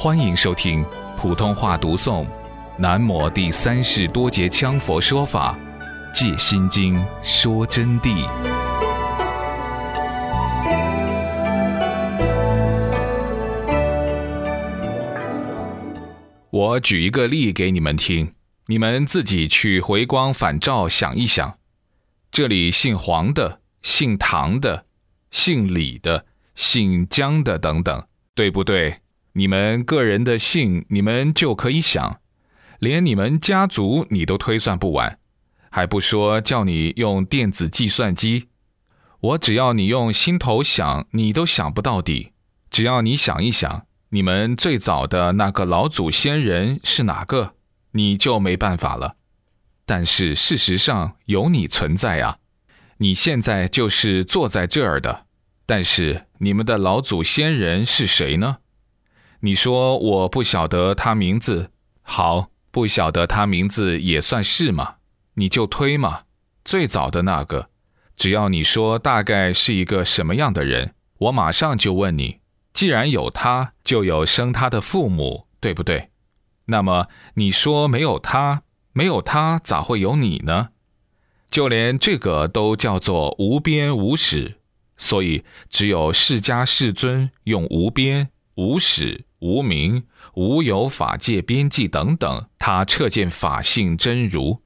欢迎收听普通话读诵《南摩第三世多杰羌佛说法·戒心经》说真谛。我举一个例给你们听，你们自己去回光返照想一想。这里姓黄的、姓唐的、姓李的、姓江的等等，对不对？你们个人的姓，你们就可以想，连你们家族你都推算不完，还不说叫你用电子计算机。我只要你用心头想，你都想不到底。只要你想一想，你们最早的那个老祖先人是哪个，你就没办法了。但是事实上有你存在啊，你现在就是坐在这儿的。但是你们的老祖先人是谁呢？你说我不晓得他名字，好，不晓得他名字也算是嘛？你就推嘛，最早的那个，只要你说大概是一个什么样的人，我马上就问你。既然有他，就有生他的父母，对不对？那么你说没有他，没有他咋会有你呢？就连这个都叫做无边无始，所以只有释迦世尊用无边无始。无名、无有法界边际等等，他彻见法性真如。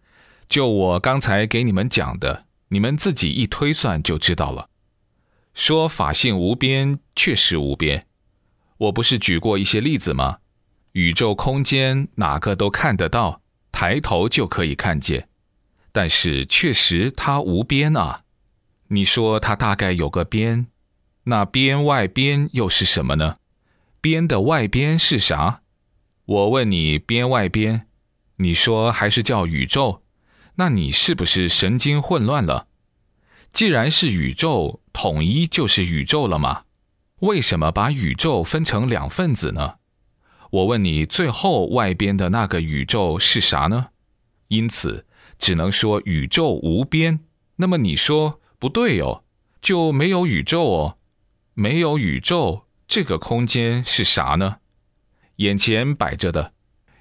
就我刚才给你们讲的，你们自己一推算就知道了。说法性无边，确实无边。我不是举过一些例子吗？宇宙空间哪个都看得到，抬头就可以看见。但是确实它无边啊。你说它大概有个边，那边外边又是什么呢？边的外边是啥？我问你，边外边，你说还是叫宇宙？那你是不是神经混乱了？既然是宇宙，统一就是宇宙了吗？为什么把宇宙分成两份子呢？我问你，最后外边的那个宇宙是啥呢？因此，只能说宇宙无边。那么你说不对哦，就没有宇宙哦，没有宇宙。这个空间是啥呢？眼前摆着的，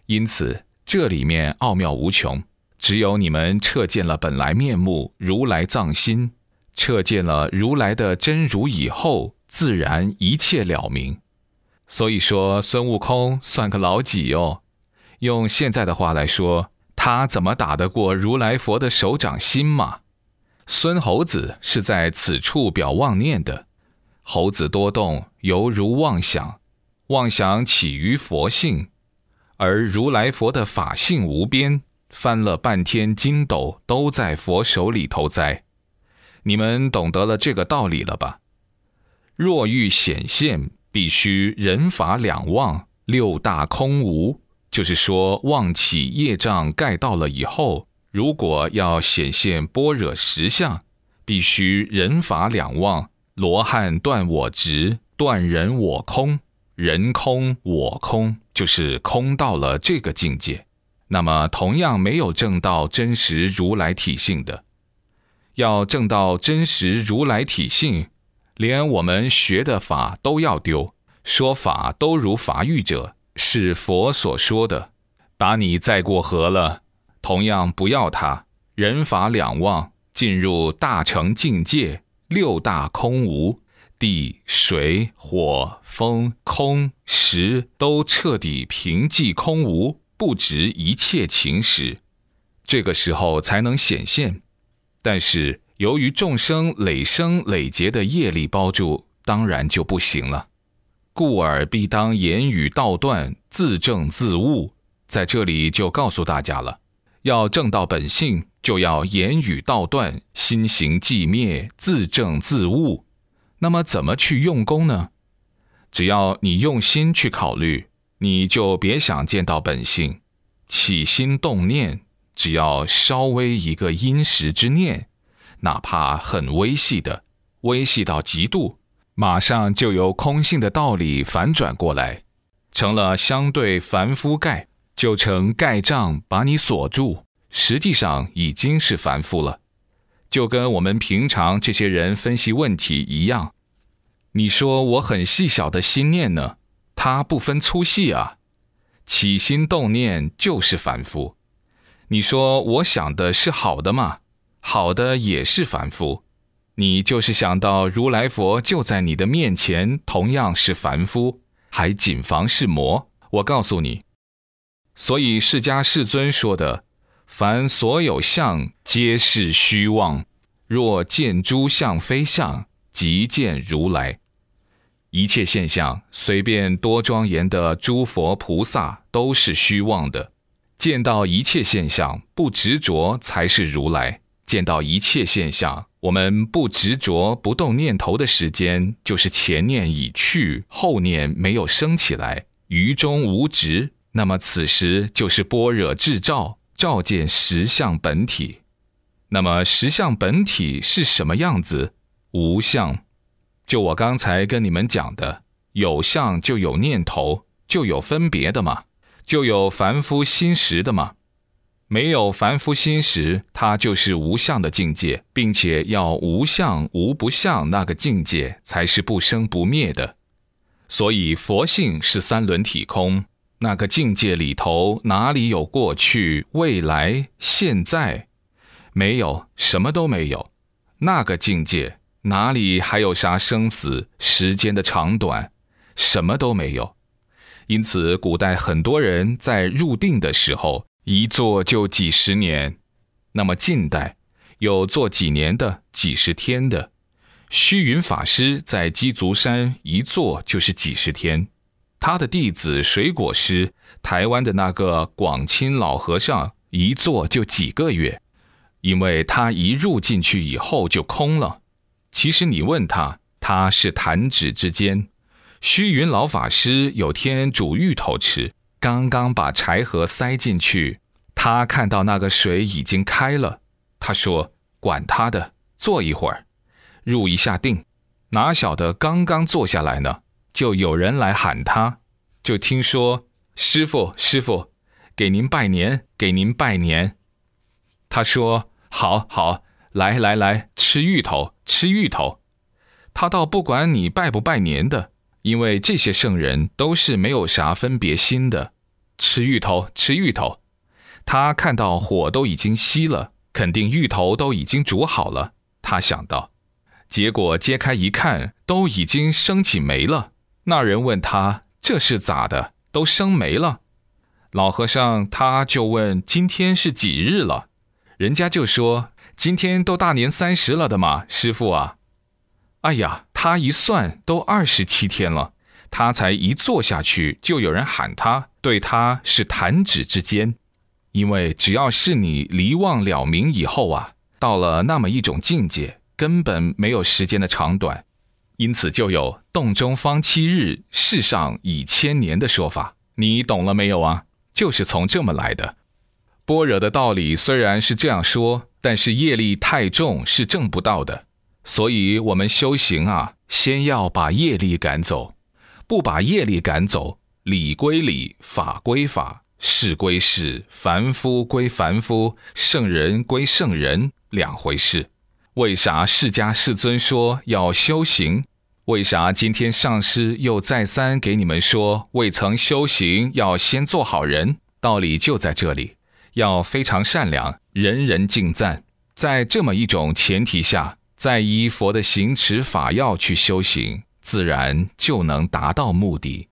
因此这里面奥妙无穷。只有你们彻见了本来面目，如来藏心，彻见了如来的真如以后，自然一切了明。所以说，孙悟空算个老几哦？用现在的话来说，他怎么打得过如来佛的手掌心嘛？孙猴子是在此处表妄念的。猴子多动，犹如妄想；妄想起于佛性，而如来佛的法性无边，翻了半天筋斗都在佛手里头栽。你们懂得了这个道理了吧？若欲显现，必须人法两忘，六大空无。就是说，妄起业障盖到了以后，如果要显现般若实相，必须人法两忘。罗汉断我执，断人我空，人空我空，就是空到了这个境界。那么，同样没有证到真实如来体性的，要证到真实如来体性，连我们学的法都要丢。说法都如法语者，是佛所说的，把你载过河了，同样不要他。人法两忘，进入大乘境界。六大空无，地、水、火、风、空、识都彻底平寂空无，不值一切情时，这个时候才能显现。但是由于众生累生累劫的业力包住，当然就不行了。故而必当言语道断，自证自悟。在这里就告诉大家了，要证到本性。就要言语道断，心行寂灭，自证自悟。那么怎么去用功呢？只要你用心去考虑，你就别想见到本性。起心动念，只要稍微一个因时之念，哪怕很微细的，微细到极度，马上就由空性的道理反转过来，成了相对凡夫盖，就成盖障把你锁住。实际上已经是凡夫了，就跟我们平常这些人分析问题一样。你说我很细小的心念呢，它不分粗细啊。起心动念就是凡夫。你说我想的是好的吗？好的也是凡夫。你就是想到如来佛就在你的面前，同样是凡夫，还谨防是魔。我告诉你，所以释迦世尊说的，凡所有相，皆是虚妄。若见诸相非相，即见如来。一切现象，随便多庄严的诸佛菩萨，都是虚妄的。见到一切现象不执着，才是如来。见到一切现象，我们不执着、不动念头的时间，就是前念已去，后念没有升起来，于中无执。那么此时就是般若智照，照见实相本体。那么实相本体是什么样子？无相，就我刚才跟你们讲的，有相就有念头，就有分别的嘛，就有凡夫心识的嘛。没有凡夫心识，它就是无相的境界，并且要无相无不相那个境界才是不生不灭的。所以佛性是三轮体空，那个境界里头哪里有过去、未来、现在？没有什么都没有，那个境界哪里还有啥生死、时间的长短？什么都没有。因此，古代很多人在入定的时候，一坐就几十年。那么近代有坐几年的、几十天的。虚云法师在鸡足山一坐就是几十天，他的弟子水果师，台湾的那个广清老和尚一坐就几个月。因为他一入进去以后就空了。其实你问他，他是弹指之间。虚云老法师有天煮芋头吃，刚刚把柴盒塞进去，他看到那个水已经开了。他说：“管他的，坐一会儿，入一下定。”哪晓得刚刚坐下来呢，就有人来喊他。就听说：“师傅，师傅，给您拜年，给您拜年。”他说。好好来来来，吃芋头，吃芋头。他倒不管你拜不拜年的，因为这些圣人都是没有啥分别心的。吃芋头，吃芋头。他看到火都已经熄了，肯定芋头都已经煮好了。他想到，结果揭开一看，都已经升起煤了。那人问他这是咋的？都生没了。老和尚他就问今天是几日了？人家就说今天都大年三十了的嘛，师傅啊，哎呀，他一算都二十七天了，他才一坐下去，就有人喊他，对他是弹指之间，因为只要是你离妄了明以后啊，到了那么一种境界，根本没有时间的长短，因此就有洞中方七日，世上已千年的说法，你懂了没有啊？就是从这么来的。般若的道理虽然是这样说，但是业力太重是证不到的。所以，我们修行啊，先要把业力赶走。不把业力赶走，理归理，法归法，事归事，凡夫归凡夫，圣人归圣人，两回事。为啥释迦世尊说要修行？为啥今天上师又再三给你们说，未曾修行要先做好人？道理就在这里。要非常善良，人人敬赞。在这么一种前提下，再依佛的行持法要去修行，自然就能达到目的。